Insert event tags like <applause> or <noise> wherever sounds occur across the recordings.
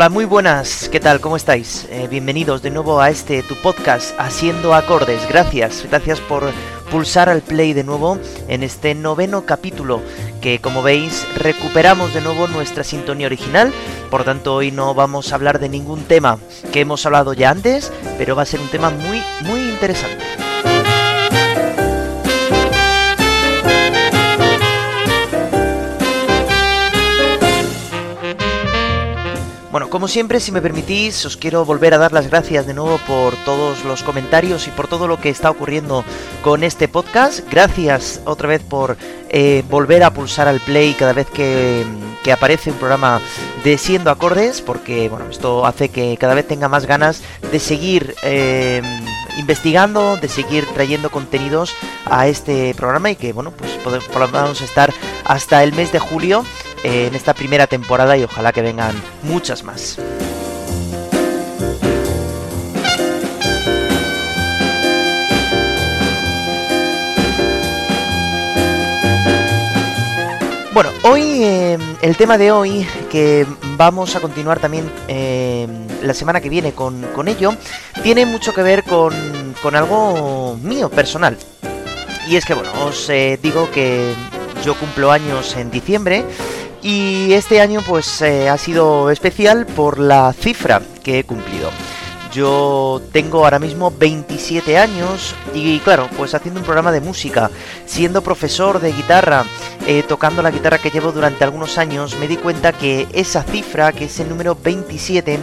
Hola, muy buenas, ¿qué tal? ¿Cómo estáis? Eh, bienvenidos de nuevo a este tu podcast Haciendo Acordes. Gracias, gracias por pulsar al play de nuevo en este noveno capítulo que como veis recuperamos de nuevo nuestra sintonía original. Por tanto hoy no vamos a hablar de ningún tema que hemos hablado ya antes, pero va a ser un tema muy muy interesante. Bueno, como siempre, si me permitís, os quiero volver a dar las gracias de nuevo por todos los comentarios y por todo lo que está ocurriendo con este podcast. Gracias otra vez por eh, volver a pulsar al play cada vez que, aparece un programa de Siendo Acordes, porque bueno, esto hace que cada vez tenga más ganas de seguir eh, investigando, de seguir trayendo contenidos a este programa y que bueno, pues podamos estar hasta el mes de julio en esta primera temporada y ojalá que vengan muchas más. Bueno, hoy em, el tema de hoy, que vamos a continuar también em, la semana que viene con, ello, tiene mucho que ver con, con, algo mío, personal. Y es que, bueno, os eh, digo que yo cumplo años en diciembre y este año pues eh, ha sido especial por la cifra que he cumplido. Yo tengo ahora mismo 27 años y claro, pues haciendo un programa de música, siendo profesor de guitarra, eh, tocando la guitarra que llevo durante algunos años, me di cuenta que esa cifra, que es el número 27,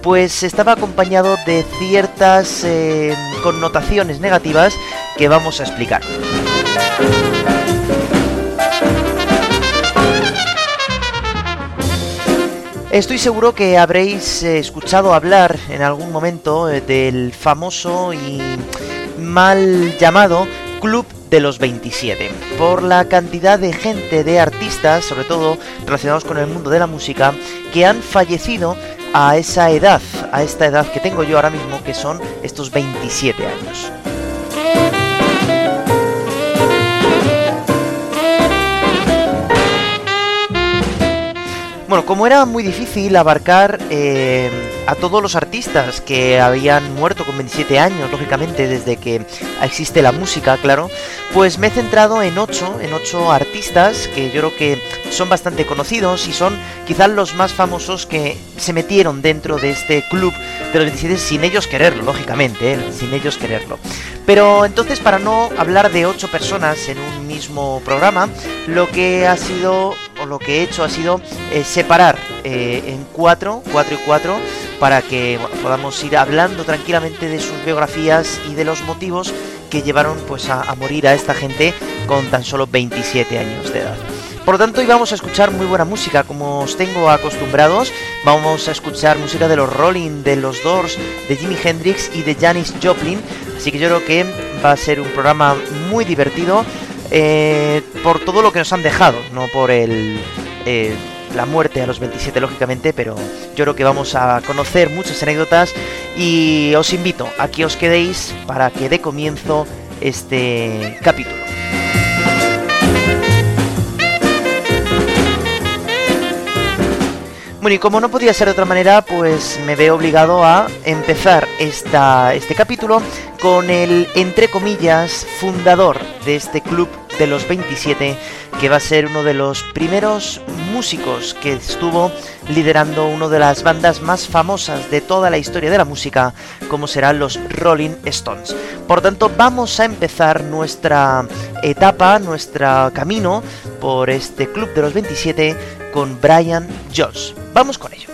pues estaba acompañado de ciertas eh, connotaciones negativas que vamos a explicar. Estoy seguro que habréis eh, escuchado hablar en algún momento eh, del famoso y mal llamado Club de los 27, por la cantidad de gente, de artistas, sobre todo relacionados con el mundo de la música, que han fallecido a esa edad, a esta edad que tengo yo ahora mismo, que son estos 27 años. Bueno, como era muy difícil abarcar eh, a todos los artistas que habían muerto con 27 años, lógicamente, desde que existe la música, claro, pues me he centrado en 8, en 8 artistas que yo creo que son bastante conocidos y son quizás los más famosos que se metieron dentro de este club de los 27 sin ellos quererlo, lógicamente, ¿eh? sin ellos quererlo. Pero entonces, para no hablar de 8 personas en un mismo programa, lo que ha sido lo que he hecho ha sido eh, separar eh, en cuatro, cuatro y cuatro, para que podamos ir hablando tranquilamente de sus biografías y de los motivos que llevaron pues a, morir a esta gente con tan solo 27 años de edad. Por lo tanto, hoy vamos a escuchar muy buena música, como os tengo acostumbrados. Vamos a escuchar música de los Rolling, de los Doors, de Jimi Hendrix y de Janis Joplin. Así que yo creo que va a ser un programa muy divertido eh, por todo lo que nos han dejado, no por el, eh, la muerte a los 27 lógicamente, pero yo creo que vamos a conocer muchas anécdotas y os invito a que os quedéis para que dé comienzo este capítulo. Bueno, y como no podía ser de otra manera, pues me veo obligado a empezar esta, este capítulo con el, entre comillas, fundador de este club de los 27, que va a ser uno de los primeros músicos que estuvo liderando una de las bandas más famosas de toda la historia de la música, como serán los Rolling Stones. Por tanto, vamos a empezar nuestra etapa, nuestro camino por este club de los 27 con Brian Jones. Vamos con ello.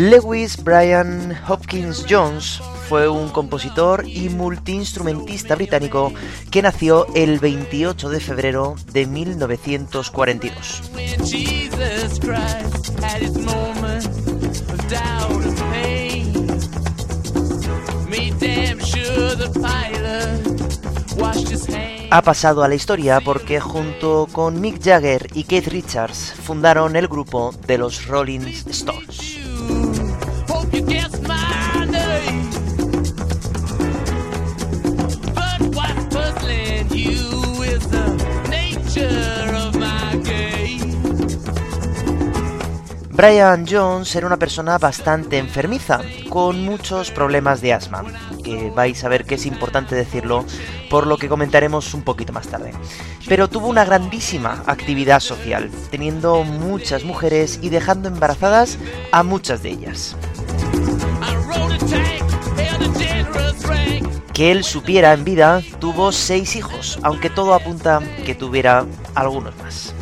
Lewis Brian Hopkins Jones fue un compositor y multiinstrumentista británico que nació el 28 de febrero de 1942. Ha pasado a la historia porque junto con Mick Jagger y Keith Richards fundaron el grupo de los Rolling Stones. Brian Jones era una persona bastante enfermiza, con muchos problemas de asma, que vais a ver que es importante decirlo, por lo que comentaremos un poquito más tarde. Pero tuvo una grandísima actividad social, teniendo muchas mujeres y dejando embarazadas a muchas de ellas. Que él supiera en vida, tuvo seis hijos, aunque todo apunta que tuviera algunos más.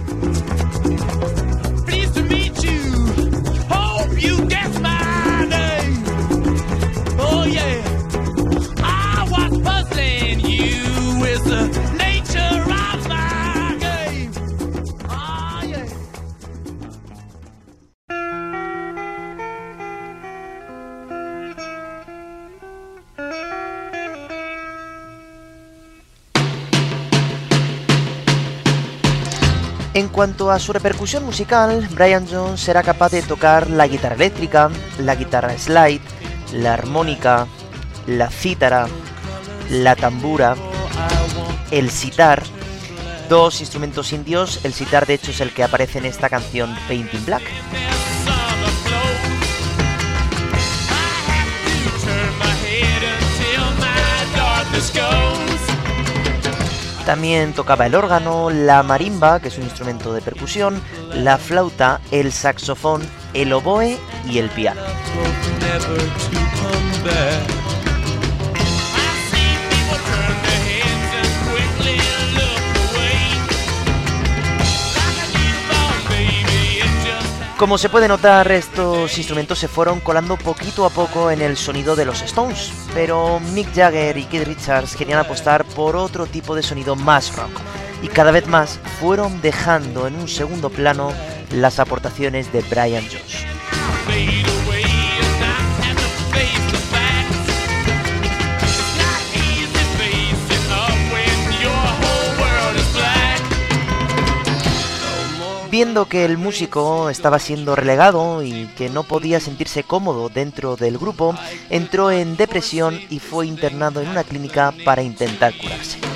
En cuanto a su repercusión musical, Brian Jones era capaz de tocar la guitarra eléctrica, la guitarra slide, la armónica, la cítara, la tambura, el sitar, dos instrumentos indios, el sitar de hecho es el que aparece en esta canción Painting Black. También tocaba el órgano, la marimba, que es un instrumento de percusión, la flauta, el saxofón, el oboe y el piano. Como se puede notar, estos instrumentos se fueron colando poquito a poco en el sonido de los Stones, pero Mick Jagger y Keith Richards querían apostar por otro tipo de sonido más rock, y cada vez más fueron dejando en un segundo plano las aportaciones de Brian Jones. Viendo que el músico estaba siendo relegado y que no podía sentirse cómodo dentro del grupo, entró en depresión y fue internado en una clínica para intentar curarse.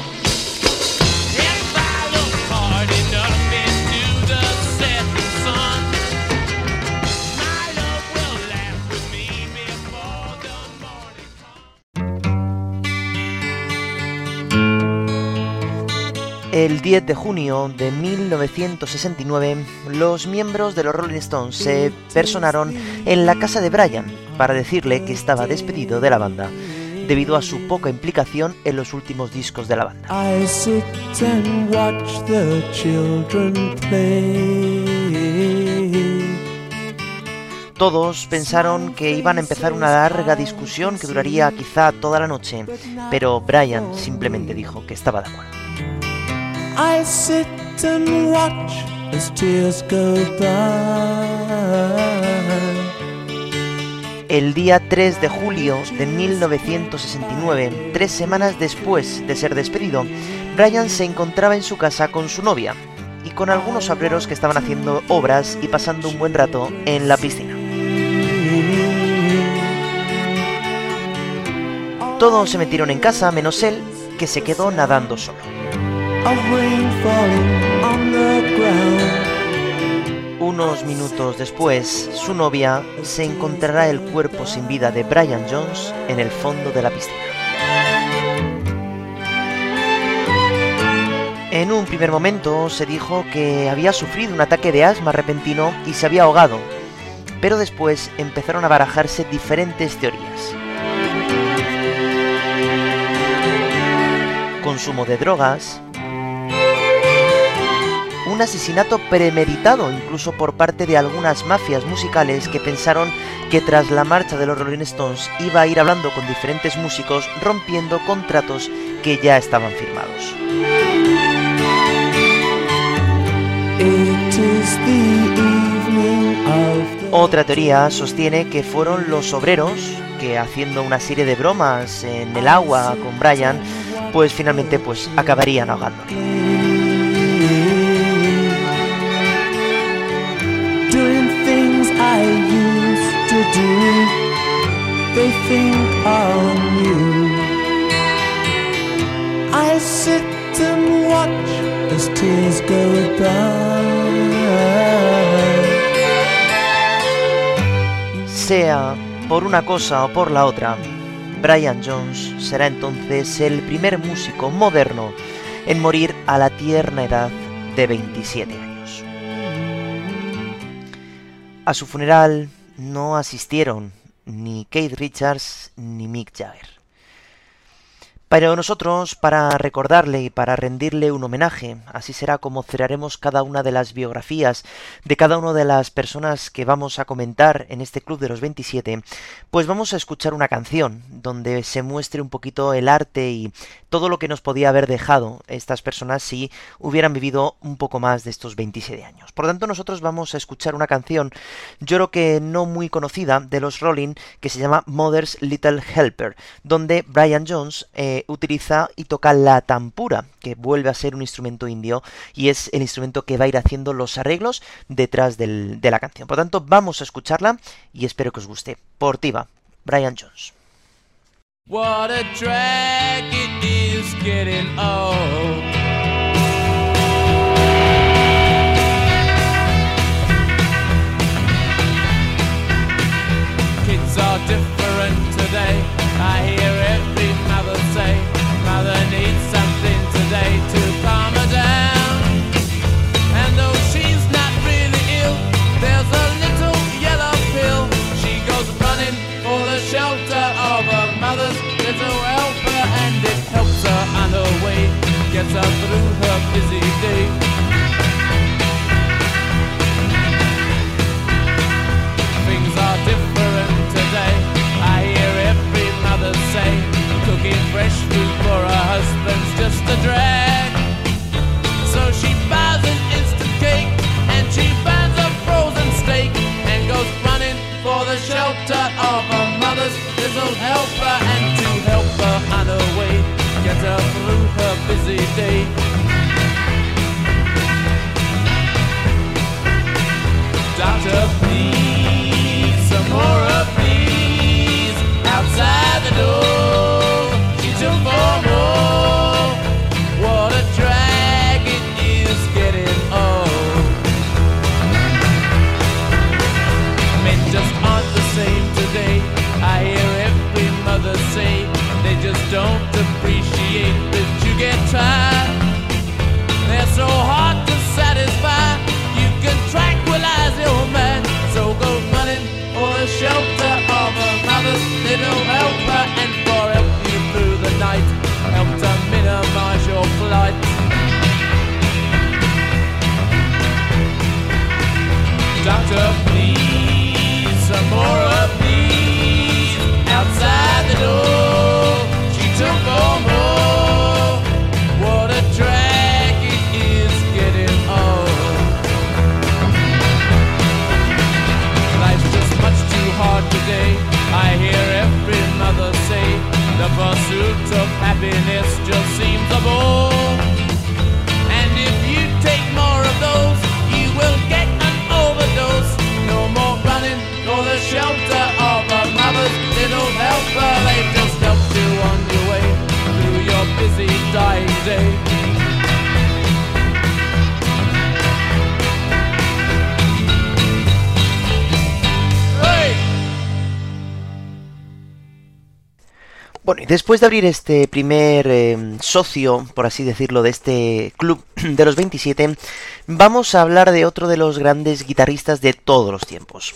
El 10 de junio de 1969, los miembros de los Rolling Stones se personaron en la casa de Brian para decirle que estaba despedido de la banda debido a su poca implicación en los últimos discos de la banda. Todos pensaron que iban a empezar una larga discusión que duraría quizá toda la noche, pero Brian simplemente dijo que estaba de acuerdo. El día 3 de julio de 1969, tres semanas después de ser despedido, Brian se encontraba en su casa con su novia y con algunos obreros que estaban haciendo obras y pasando un buen rato en la piscina. Todos se metieron en casa menos él, que se quedó nadando solo. Unos minutos después, su novia se encontrará el cuerpo sin vida de Brian Jones en el fondo de la piscina. En un primer momento se dijo que había sufrido un ataque de asma repentino y se había ahogado, pero después empezaron a barajarse diferentes teorías. Consumo de drogas, un asesinato premeditado, incluso por parte de algunas mafias musicales que pensaron que tras la marcha de los Rolling Stones iba a ir hablando con diferentes músicos, rompiendo contratos que ya estaban firmados. Otra teoría sostiene que fueron los obreros que haciendo una serie de bromas en el agua con Brian, pues finalmente pues acabarían Sea por una cosa o por la otra, Brian Jones será entonces el primer músico moderno en morir a la tierna edad de 27 años. A su funeral no asistieron ni Kate Richards ni Mick Jagger. Pero nosotros, para recordarle y para rendirle un homenaje, así será como cerraremos cada una de las biografías de cada una de las personas que vamos a comentar en este Club de los 27, pues vamos a escuchar una canción donde se muestre un poquito el arte y todo lo que nos podía haber dejado estas personas si hubieran vivido un poco más de estos 27 años. Por tanto, nosotros vamos a escuchar una canción, yo creo que no muy conocida, de los Rolling, que se llama Mother's Little Helper, donde Brian Jones eh, utiliza y toca la tampura, que vuelve a ser un instrumento indio y es el instrumento que va a ir haciendo los arreglos detrás de la canción. Por tanto, vamos a escucharla y espero que os guste. Portiva, Brian Jones. What a drag it is getting old. Kids are different today. I hear to calm her down. And though she's not really ill, there's a little yellow pill. She goes running for the shelter of her mother's little helper, and it helps her on her way, gets her through her busy day. Mother's little helper and to help her on her way, get her through her busy day. Doctor, después de abrir este primer eh, socio, por así decirlo, de este club <clears throat> de los 27, vamos a hablar de otro de los grandes guitarristas de todos los tiempos.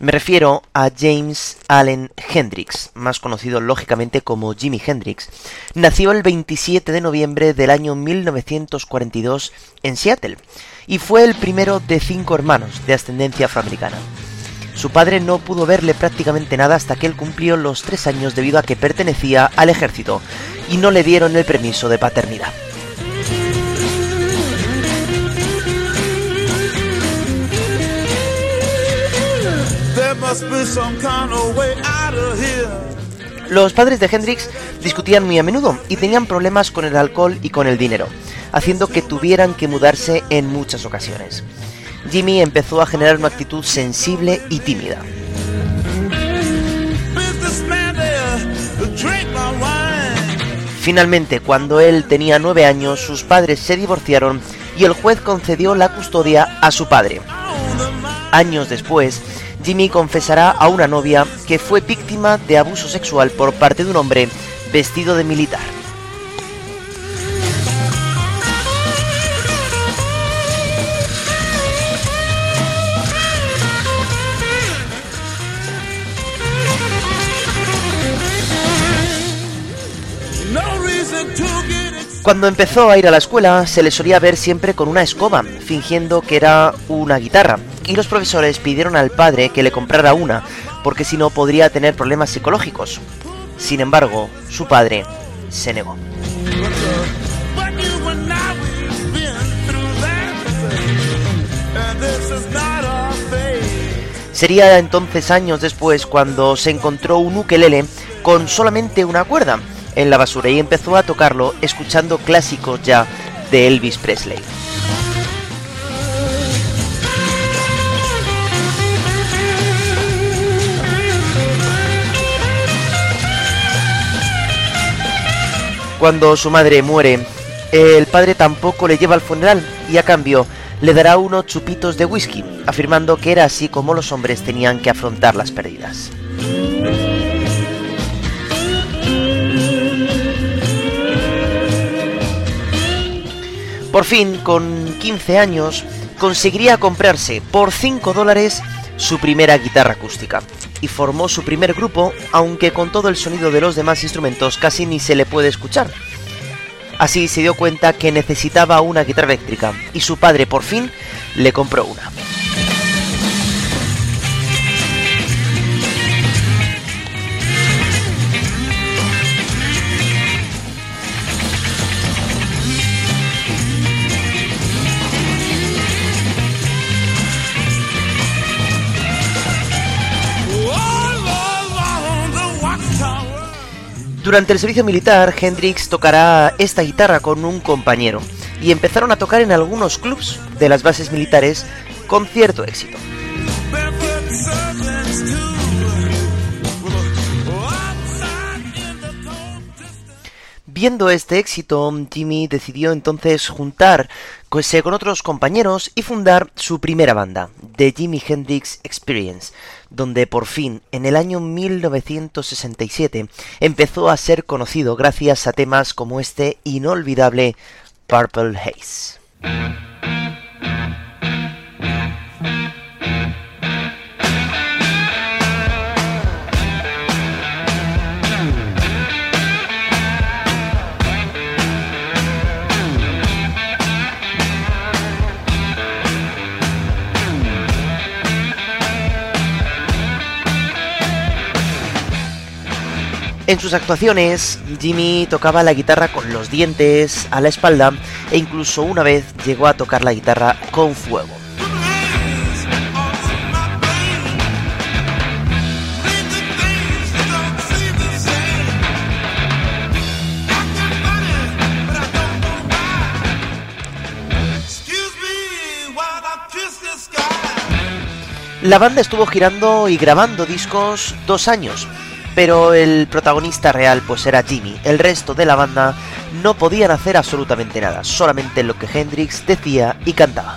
Me refiero a James Allen Hendrix, más conocido lógicamente como Jimi Hendrix. Nació el 27 de noviembre del año 1942 en Seattle y fue el primero de cinco hermanos de ascendencia afroamericana. Su padre no pudo verle prácticamente nada hasta que él cumplió los tres años debido a que pertenecía al ejército y no le dieron el permiso de paternidad. Los padres de Hendrix discutían muy a menudo y tenían problemas con el alcohol y con el dinero, haciendo que tuvieran que mudarse en muchas ocasiones. Jimmy empezó a generar una actitud sensible y tímida. Finalmente, cuando él tenía nueve años, sus padres se divorciaron y el juez concedió la custodia a su padre. Años después, Jimmy confesará a una novia que fue víctima de abuso sexual por parte de un hombre vestido de militar. Cuando empezó a ir a la escuela se le solía ver siempre con una escoba, fingiendo que era una guitarra, y los profesores pidieron al padre que le comprara una, porque si no podría tener problemas psicológicos. Sin embargo, su padre se negó. Sería entonces años después cuando se encontró un ukelele con solamente una cuerda, en la basura y empezó a tocarlo escuchando clásicos ya de Elvis Presley. Cuando su madre muere, el padre tampoco le lleva al funeral y a cambio le dará unos chupitos de whisky, afirmando que era así como los hombres tenían que afrontar las pérdidas. Por fin, con 15 años, conseguiría comprarse por 5 dólares su primera guitarra acústica y formó su primer grupo, aunque con todo el sonido de los demás instrumentos casi ni se le puede escuchar. Así se dio cuenta que necesitaba una guitarra eléctrica y su padre por fin le compró una. Durante el servicio militar, Hendrix tocará esta guitarra con un compañero y empezaron a tocar en algunos clubs de las bases militares con cierto éxito. Viendo este éxito, Jimmy decidió entonces juntar con otros compañeros y fundar su primera banda, The Jimi Hendrix Experience, donde por fin, en el año 1967, empezó a ser conocido gracias a temas como este inolvidable Purple Haze. En sus actuaciones, Jimmy tocaba la guitarra con los dientes, a la espalda, e incluso una vez llegó a tocar la guitarra con fuego. La banda estuvo girando y grabando discos dos años, pero el protagonista real pues era Jimmy. El resto de la banda no podían hacer absolutamente nada, solamente lo que Hendrix decía y cantaba.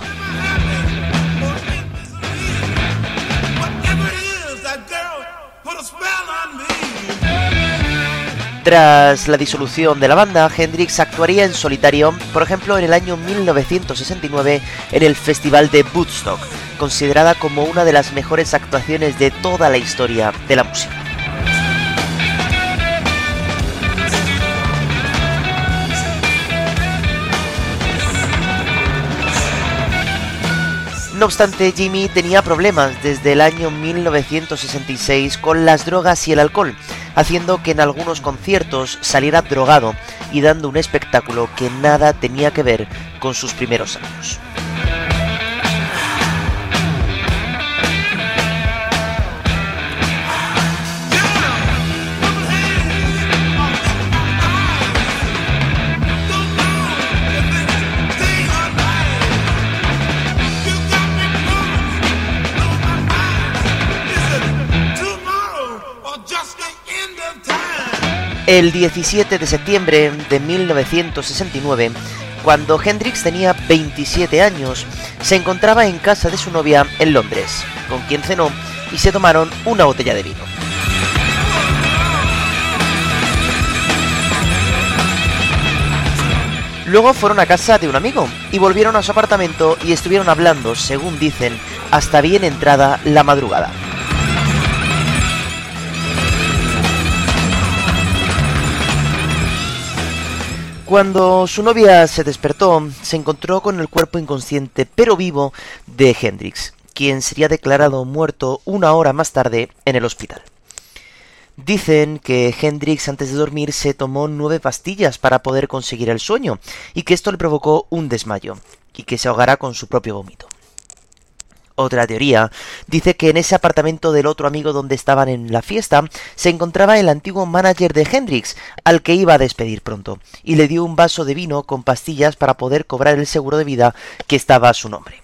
Tras la disolución de la banda, Hendrix actuaría en solitario, por ejemplo, en el año 1969 en el Festival de Woodstock, considerada como una de las mejores actuaciones de toda la historia de la música. No obstante, Jimmy tenía problemas desde el año 1966 con las drogas y el alcohol, haciendo que en algunos conciertos saliera drogado y dando un espectáculo que nada tenía que ver con sus primeros años. El 17 de septiembre de 1969, cuando Hendrix tenía 27 años, se encontraba en casa de su novia en Londres, con quien cenó y se tomaron una botella de vino. Luego fueron a casa de un amigo y volvieron a su apartamento y estuvieron hablando, según dicen, hasta bien entrada la madrugada. Cuando su novia se despertó, se encontró con el cuerpo inconsciente pero vivo de Hendrix, quien sería declarado muerto una hora más tarde en el hospital. Dicen que Hendrix antes de dormir se tomó nueve pastillas para poder conseguir el sueño y que esto le provocó un desmayo y que se ahogará con su propio vómito. Otra teoría dice que en ese apartamento del otro amigo donde estaban en la fiesta se encontraba el antiguo manager de Hendrix, al que iba a despedir pronto, y le dio un vaso de vino con pastillas para poder cobrar el seguro de vida que estaba a su nombre.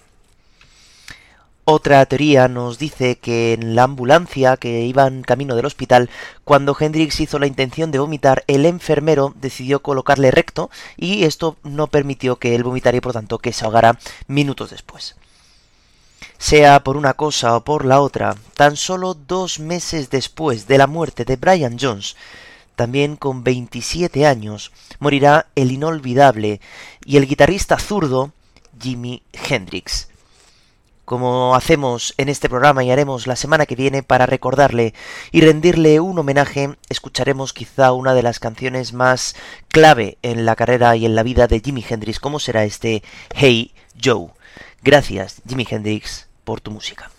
Otra teoría nos dice que en la ambulancia que iba en camino del hospital, cuando Hendrix hizo la intención de vomitar, el enfermero decidió colocarle recto y esto no permitió que él vomitara y por tanto que se ahogara minutos después. Sea por una cosa o por la otra, tan solo dos meses después de la muerte de Brian Jones, también con 27 años, morirá el inolvidable y el guitarrista zurdo Jimi Hendrix. Como hacemos en este programa y haremos la semana que viene para recordarle y rendirle un homenaje, escucharemos quizá una de las canciones más clave en la carrera y en la vida de Jimi Hendrix, como será este Hey Joe. Gracias, Jimi Hendrix, por tu música.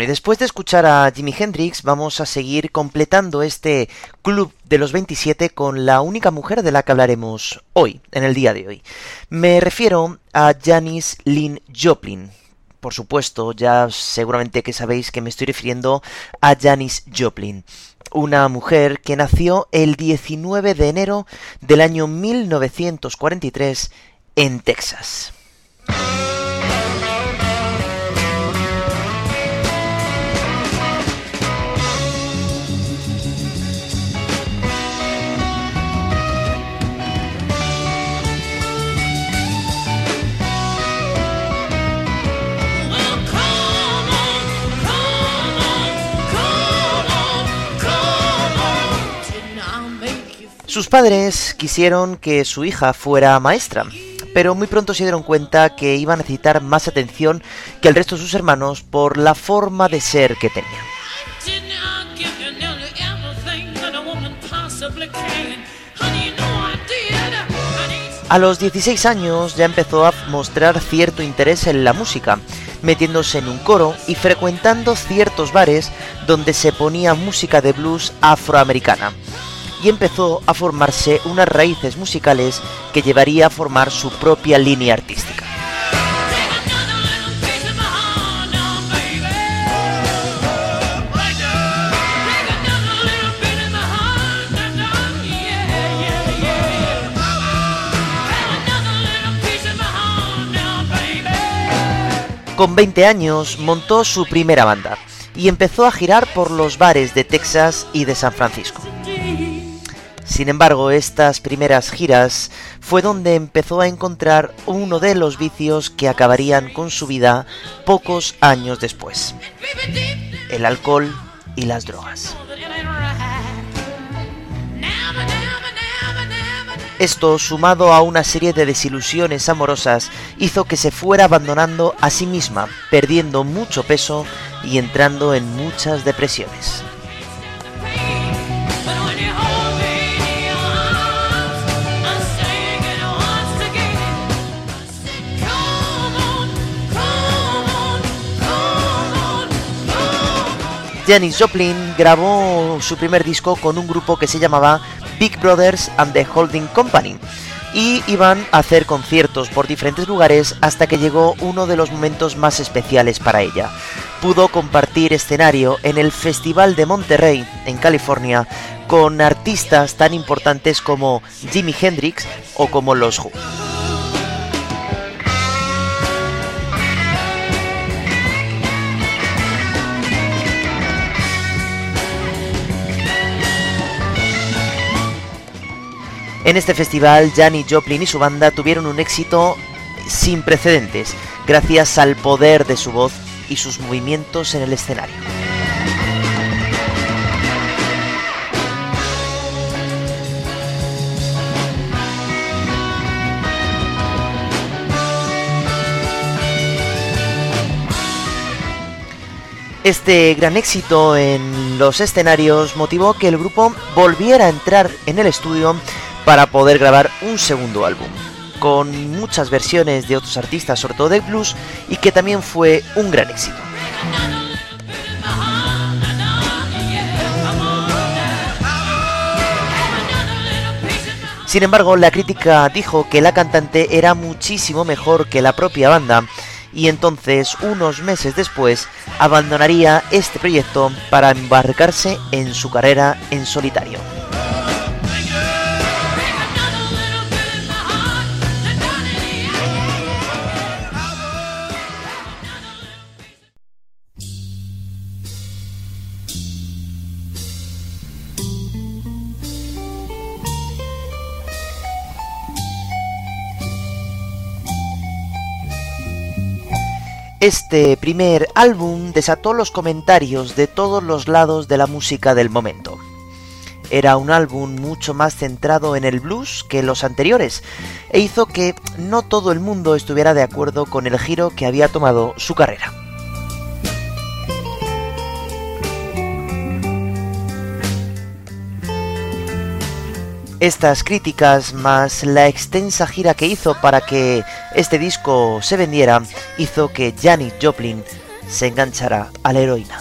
Y después de escuchar a Jimi Hendrix, vamos a seguir completando este club de los 27 con la única mujer de la que hablaremos hoy, en el día de hoy. Me refiero a Janis Lynn Joplin. Por supuesto, ya seguramente que sabéis que me estoy refiriendo a Janis Joplin, una mujer que nació el 19 de enero del año 1943 en Texas. Sus padres quisieron que su hija fuera maestra, pero muy pronto se dieron cuenta que iba a necesitar más atención que el resto de sus hermanos por la forma de ser que tenía. A los 16 años ya empezó a mostrar cierto interés en la música, metiéndose en un coro y frecuentando ciertos bares donde se ponía música de blues afroamericana y empezó a formarse unas raíces musicales que llevaría a formar su propia línea artística. Con 20 años montó su primera banda y empezó a girar por los bares de Texas y de San Francisco. Sin embargo, estas primeras giras fue donde empezó a encontrar uno de los vicios que acabarían con su vida pocos años después. El alcohol y las drogas. Esto, sumado a una serie de desilusiones amorosas, hizo que se fuera abandonando a sí misma, perdiendo mucho peso y entrando en muchas depresiones. Janis Joplin grabó su primer disco con un grupo que se llamaba Big Brothers and the Holding Company y iban a hacer conciertos por diferentes lugares hasta que llegó uno de los momentos más especiales para ella. Pudo compartir escenario en el Festival de Monterrey, en California, con artistas tan importantes como Jimi Hendrix o como los Who. En este festival, Janis Joplin y su banda tuvieron un éxito sin precedentes, gracias al poder de su voz y sus movimientos en el escenario. Este gran éxito en los escenarios motivó que el grupo volviera a entrar en el estudio para poder grabar un segundo álbum, con muchas versiones de otros artistas, sobre todo de blues, y que también fue un gran éxito. Sin embargo, la crítica dijo que la cantante era muchísimo mejor que la propia banda y entonces, unos meses después, abandonaría este proyecto para embarcarse en su carrera en solitario. Este primer álbum desató los comentarios de todos los lados de la música del momento. Era un álbum mucho más centrado en el blues que los anteriores, e hizo que no todo el mundo estuviera de acuerdo con el giro que había tomado su carrera. Estas críticas, más la extensa gira que hizo para que este disco se vendiera, hizo que Janis Joplin se enganchará a la heroína.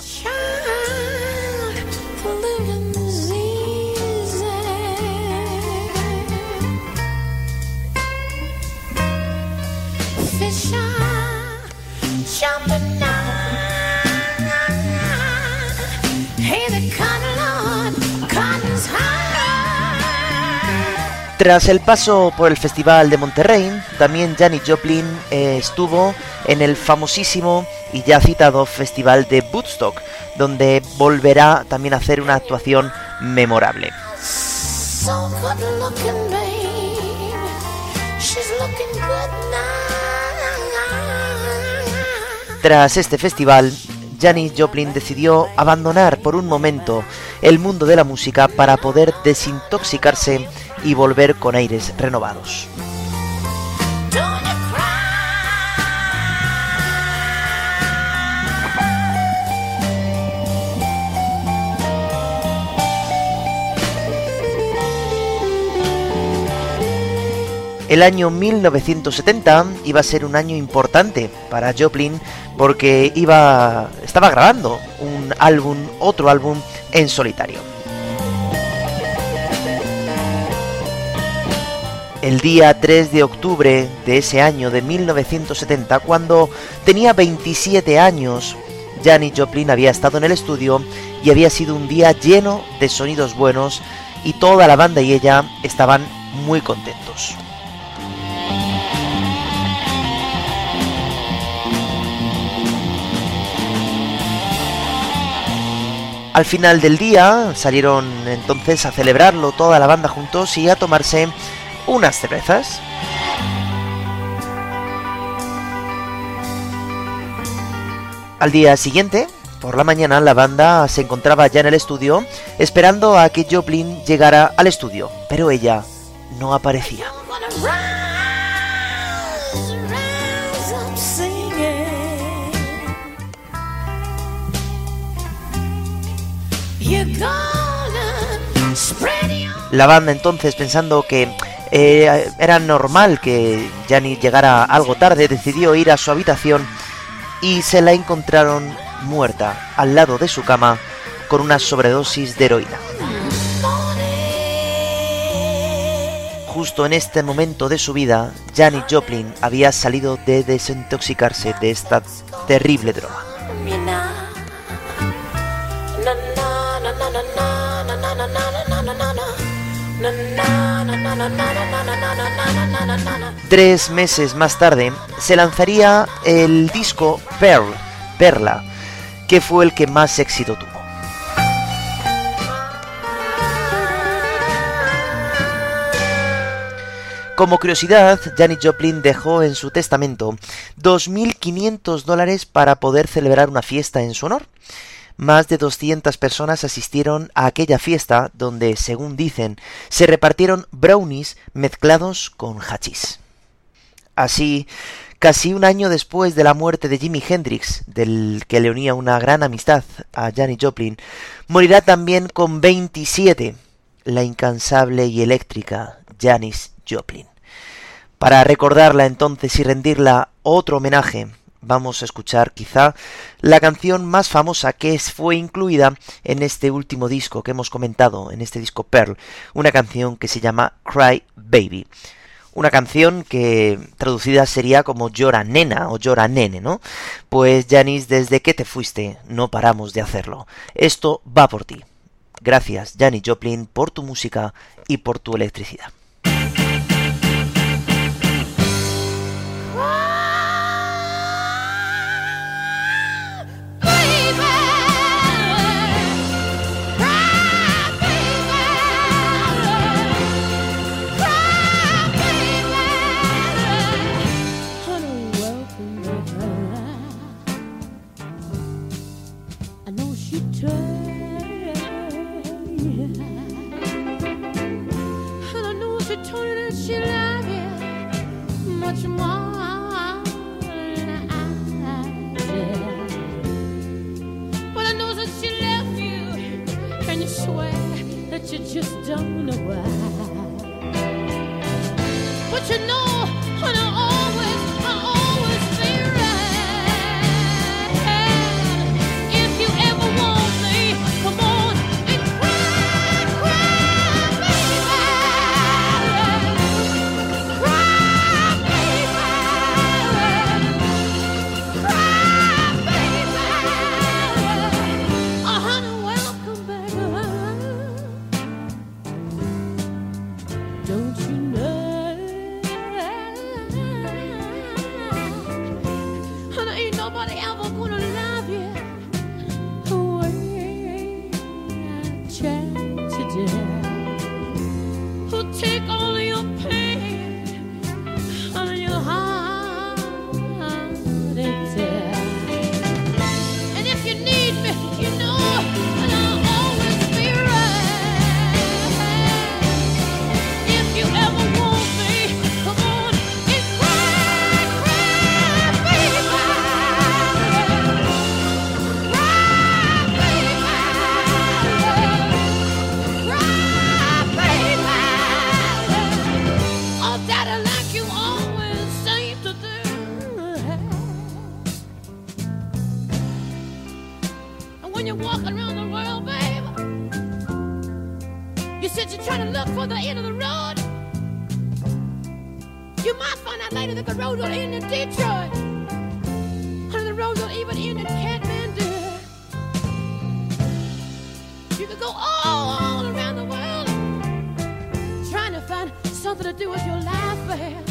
Tras el paso por el Festival de Monterrey, también Janis Joplin eh, estuvo en el famosísimo y ya citado Festival de Woodstock, donde volverá también a hacer una actuación memorable. Tras este festival, Janis Joplin decidió abandonar por un momento el mundo de la música para poder desintoxicarse y volver con aires renovados. El año 1970 iba a ser un año importante para Joplin porque iba estaba grabando un álbum, otro álbum en solitario. El día 3 de octubre de ese año de 1970, cuando tenía 27 años, Janis Joplin había estado en el estudio y había sido un día lleno de sonidos buenos y toda la banda y ella estaban muy contentos. Al final del día salieron entonces a celebrarlo toda la banda juntos y a tomarse unas cervezas. Al día siguiente, por la mañana, la banda se encontraba ya en el estudio esperando a que Joplin llegara al estudio, pero ella no aparecía. La banda entonces, pensando que eh, era normal que Janis llegara algo tarde, decidió ir a su habitación y se la encontraron muerta al lado de su cama con una sobredosis de heroína. Justo en este momento de su vida, Janis Joplin había salido de desintoxicarse de esta terrible droga. Tres meses más tarde se lanzaría el disco Pearl, Perla, que fue el que más éxito tuvo. Como curiosidad, Janis Joplin dejó en su testamento 2.500 dólares para poder celebrar una fiesta en su honor más de 200 personas asistieron a aquella fiesta donde, según dicen, se repartieron brownies mezclados con hachís. Así, casi un año después de la muerte de Jimi Hendrix, del que le unía una gran amistad a Janis Joplin, morirá también con 27 la incansable y eléctrica Janis Joplin. Para recordarla entonces y rendirla otro homenaje, vamos a escuchar quizá la canción más famosa que fue incluida en este último disco que hemos comentado, en este disco Pearl, una canción que se llama Cry Baby. Una canción que traducida sería como llora nena o llora nene, ¿no? Pues Janis, desde que te fuiste, no paramos de hacerlo. Esto va por ti. Gracias, Janis Joplin, por tu música y por tu electricidad. much more than I did. Well, I know that she left you, and you swear that you just don't know why. But you know. You could go all, all around the world trying to find something to do with your life, man.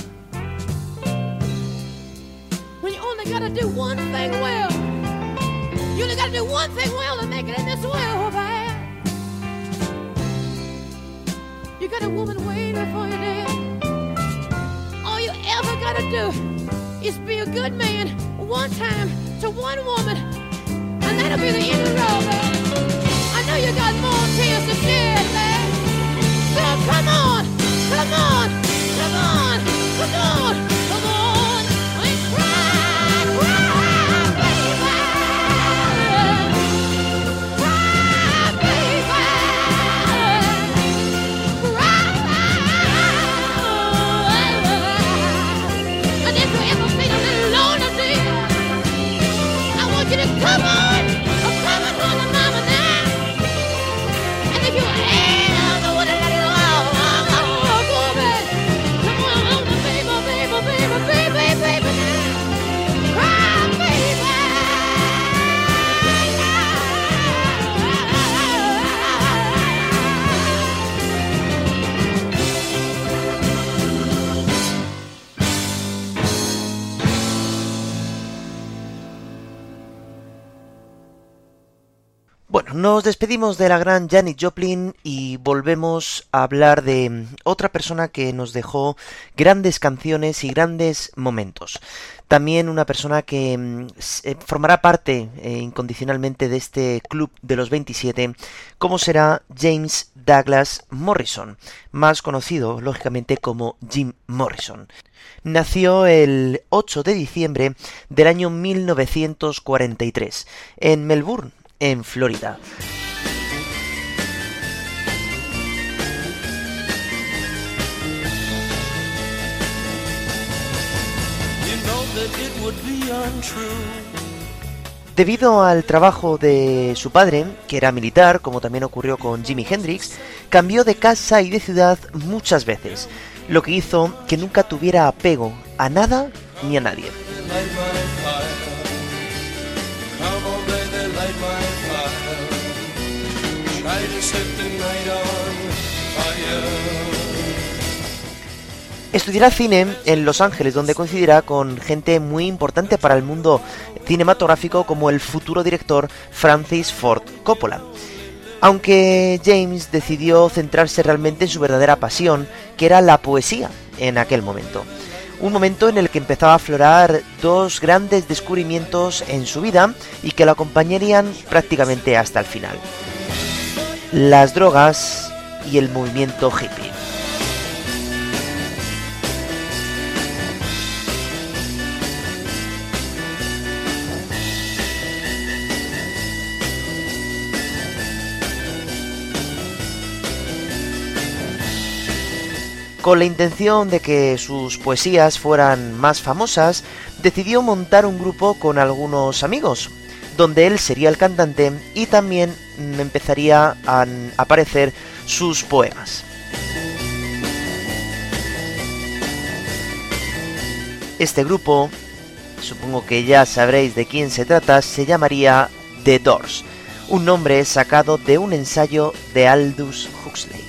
When you only gotta do one thing well. You only gotta do one thing well to make it in this world, man. You got a woman waiting for you. All you ever gotta do is be a good man one time to one woman, and that'll be the end of the road, man. I know you got more tears to shed, man. So come on, come on, come on, come on, come on, nos despedimos de la gran Janis Joplin y volvemos a hablar de otra persona que nos dejó grandes canciones y grandes momentos. También una persona que mm, eh, formará parte eh, incondicionalmente de este club de los 27, como será James Douglas Morrison, más conocido lógicamente como Jim Morrison. Nació el 8 de diciembre del año 1943 en Melbourne, en Florida. Debido al trabajo de su padre, que era militar, como también ocurrió con Jimi Hendrix, cambió de casa y de ciudad muchas veces, lo que hizo que nunca tuviera apego a nada ni a nadie. Estudiará cine en Los Ángeles, donde coincidirá con gente muy importante para el mundo cinematográfico como el futuro director Francis Ford Coppola. Aunque James decidió centrarse realmente en su verdadera pasión, que era la poesía en aquel momento. Un momento en el que empezaba a aflorar dos grandes descubrimientos en su vida y que lo acompañarían prácticamente hasta el final. Las drogas y el movimiento hippie. Con la intención de que sus poesías fueran más famosas, decidió montar un grupo con algunos amigos, donde él sería el cantante y también mm, empezaría a aparecer sus poemas. Este grupo, supongo que ya sabréis de quién se trata, se llamaría The Doors, un nombre sacado de un ensayo de Aldous Huxley.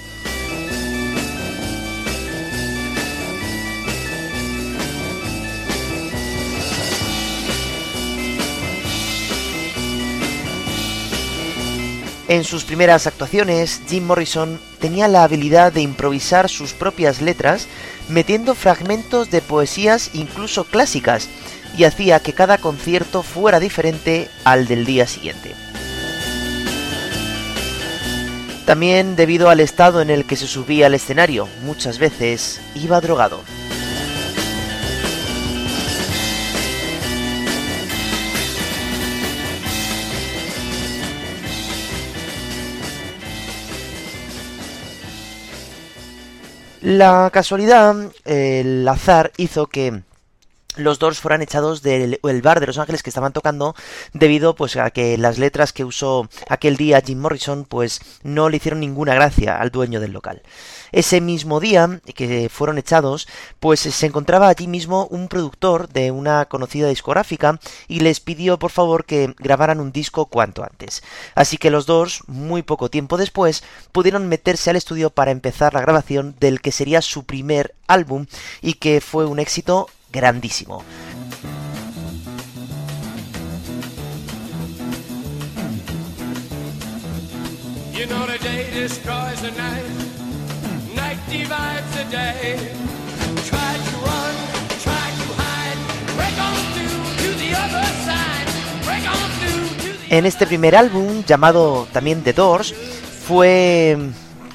En sus primeras actuaciones, Jim Morrison tenía la habilidad de improvisar sus propias letras, metiendo fragmentos de poesías incluso clásicas, y hacía que cada concierto fuera diferente al del día siguiente. También debido al estado en el que se subía al escenario, muchas veces iba drogado. La casualidad, el azar hizo que los Doors fueran echados del el bar de Los Ángeles que estaban tocando debido pues a que las letras que usó aquel día Jim Morrison pues no le hicieron ninguna gracia al dueño del local. Ese mismo día que fueron echados, pues se encontraba allí mismo un productor de una conocida discográfica y les pidió por favor que grabaran un disco cuanto antes. Así que los dos, muy poco tiempo después, pudieron meterse al estudio para empezar la grabación del que sería su primer álbum y que fue un éxito grandísimo. You know the day destroys the night, night divides the day. Try to run, try to hide, break on through to the other side, break on through to the En este primer álbum, llamado también The Doors, fue,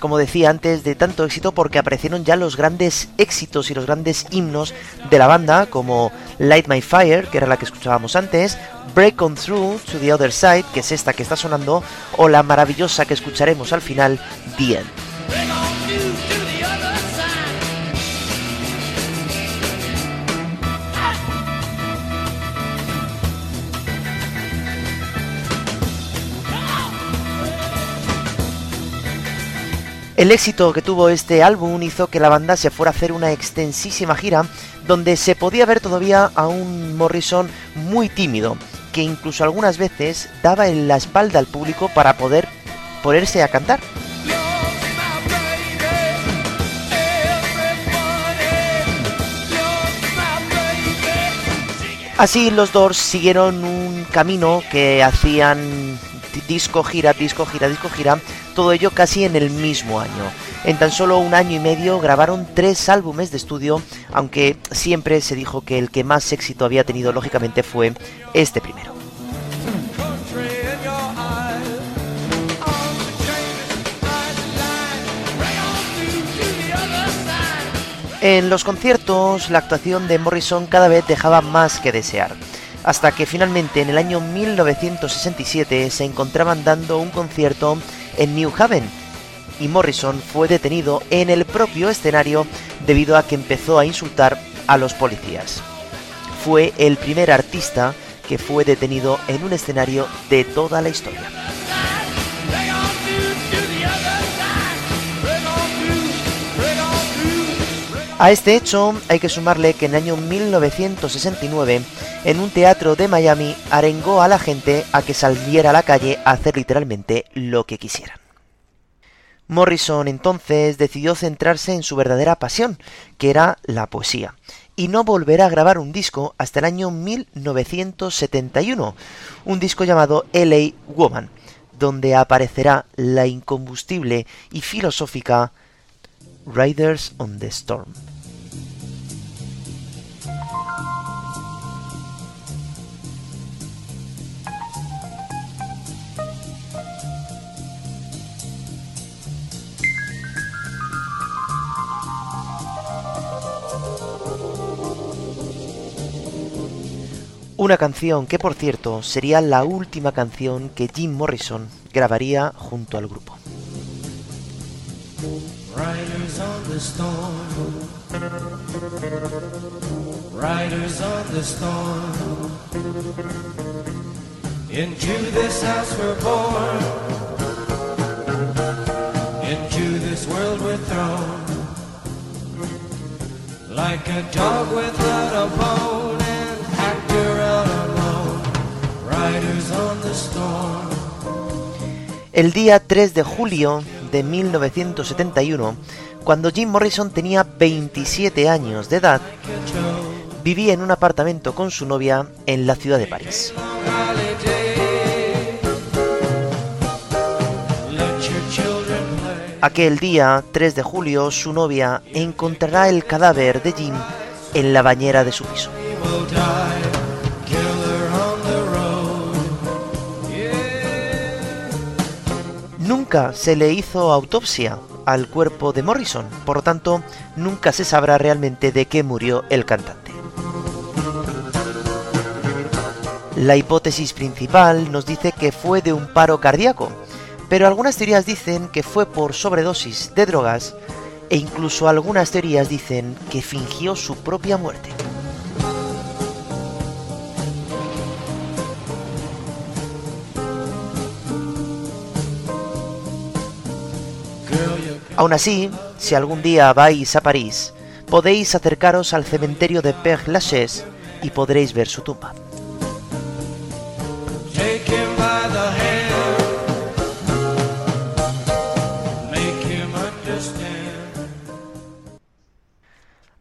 como decía antes, de tanto éxito porque aparecieron ya los grandes éxitos y los grandes himnos de la banda, como Light My Fire, que era la que escuchábamos antes, Break On Through to the Other Side, que es esta que está sonando, o la maravillosa que escucharemos al final, The End. El éxito que tuvo este álbum hizo que la banda se fuera a hacer una extensísima gira donde se podía ver todavía a un Morrison muy tímido, que incluso algunas veces daba en la espalda al público para poder ponerse a cantar. Así los Doors siguieron un camino que hacían disco gira, disco gira, disco gira, todo ello casi en el mismo año. En tan solo un año y medio grabaron tres álbumes de estudio, aunque siempre se dijo que el que más éxito había tenido lógicamente fue este primero. En los conciertos, la actuación de Morrison cada vez dejaba más que desear, hasta que finalmente en el año 1967 se encontraban dando un concierto en New Haven, y Morrison fue detenido en el propio escenario debido a que empezó a insultar a los policías. Fue el primer artista que fue detenido en un escenario de toda la historia. A este hecho hay que sumarle que en el año 1969, en un teatro de Miami, arengó a la gente a que saliera a la calle a hacer literalmente lo que quisieran. Morrison entonces decidió centrarse en su verdadera pasión, que era la poesía, y no volverá a grabar un disco hasta el año 1971, un disco llamado LA Woman, donde aparecerá la incombustible y filosófica Riders on the Storm. Una canción que, por cierto, sería la última canción que Jim Morrison grabaría junto al grupo. Riders on the storm. Riders on the storm. Into this house we're born. Into this world we're thrown. Like a dog without a bone, El día 3 de julio de 1971, cuando Jim Morrison tenía 27 años de edad, vivía en un apartamento con su novia en la ciudad de París. Aquel día, 3 de julio, su novia encontrará el cadáver de Jim en la bañera de su piso. Nunca se le hizo autopsia al cuerpo de Morrison, por lo tanto, nunca se sabrá realmente de qué murió el cantante. La hipótesis principal nos dice que fue de un paro cardíaco, pero algunas teorías dicen que fue por sobredosis de drogas e incluso algunas teorías dicen que fingió su propia muerte. Aún así, si algún día vais a París, podéis acercaros al cementerio de Père Lachaise y podréis ver su tumba.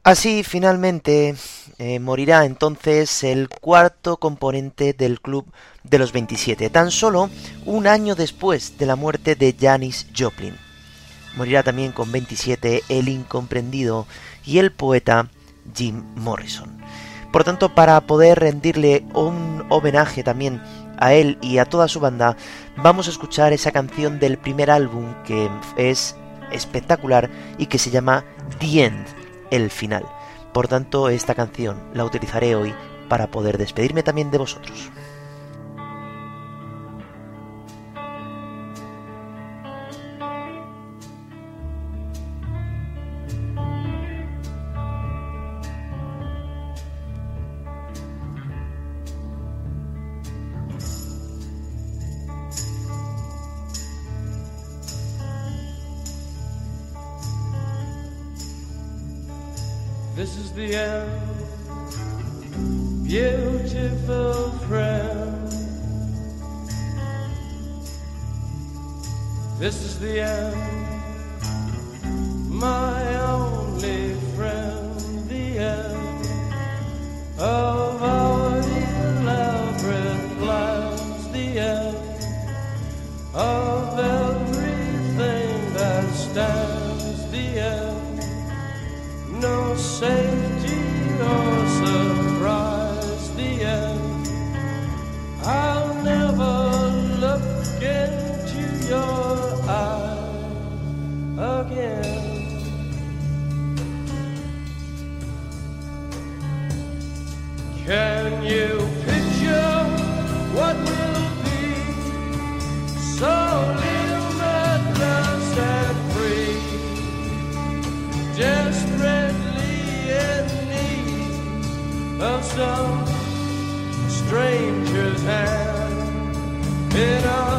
Así, finalmente, eh, morirá entonces el cuarto componente del Club de los 27, tan solo un año después de la muerte de Janis Joplin. Morirá también con 27 el incomprendido y el poeta Jim Morrison. Por tanto, para poder rendirle un homenaje también a él y a toda su banda, vamos a escuchar esa canción del primer álbum que es espectacular y que se llama The End, el final. Por tanto, esta canción la utilizaré hoy para poder despedirme también de vosotros. Some stranger's hand in a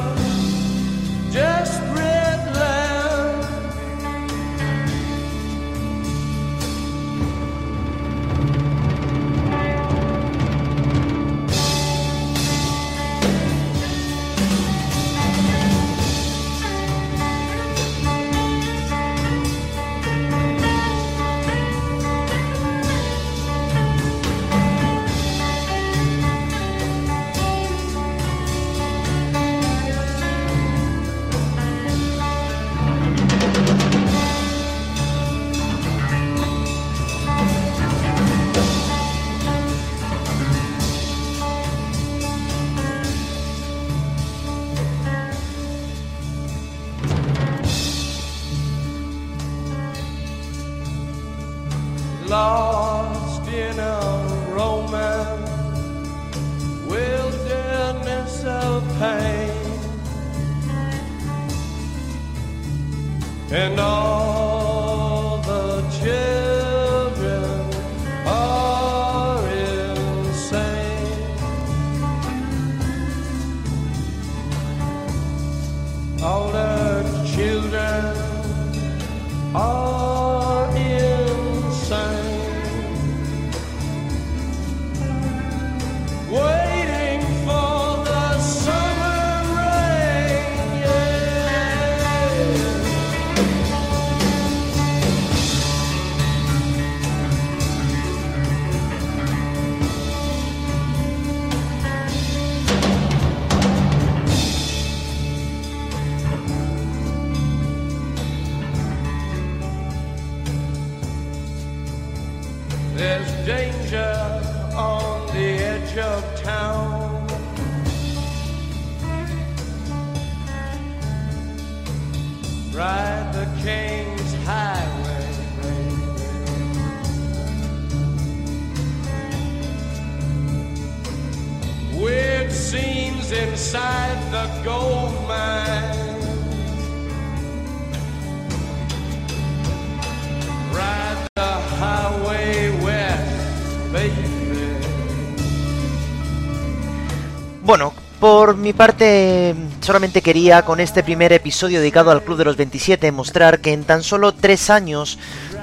Por mi parte, solamente quería con este primer episodio dedicado al Club de los 27 mostrar que en tan solo tres años,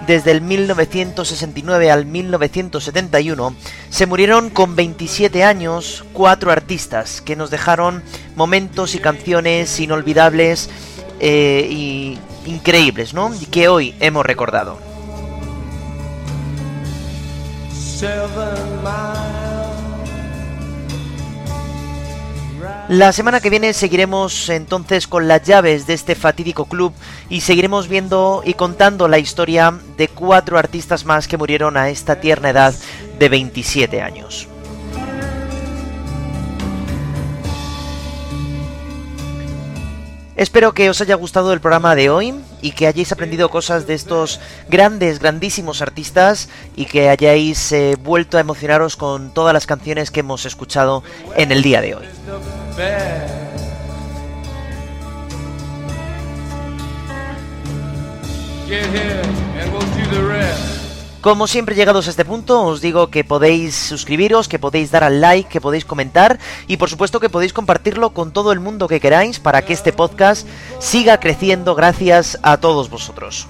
desde el 1969 al 1971, se murieron con 27 años cuatro artistas que nos dejaron momentos y canciones inolvidables eh, increíbles, ¿no? Y que hoy hemos recordado. La semana que viene seguiremos entonces con las llaves de este fatídico club y seguiremos viendo y contando la historia de cuatro artistas más que murieron a esta tierna edad de 27 años. Espero que os haya gustado el programa de hoy y que hayáis aprendido cosas de estos grandes, grandísimos artistas y que hayáis eh, vuelto a emocionaros con todas las canciones que hemos escuchado en el día de hoy. Como siempre llegados a este punto, os digo que podéis suscribiros, que podéis dar al like, que podéis comentar y por supuesto que podéis compartirlo con todo el mundo que queráis para que este podcast siga creciendo gracias a todos vosotros.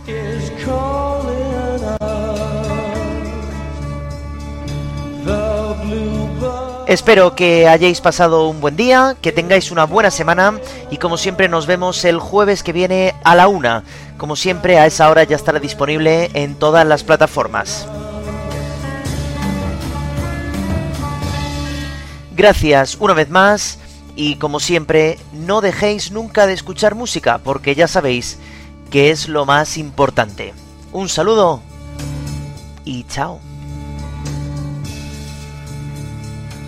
Espero que hayáis pasado un buen día, que tengáis una buena semana y como siempre nos vemos el jueves que viene a la una. Como siempre a esa hora ya estará disponible en todas las plataformas. Gracias una vez más y como siempre no dejéis nunca de escuchar música porque ya sabéis que es lo más importante. Un saludo y chao.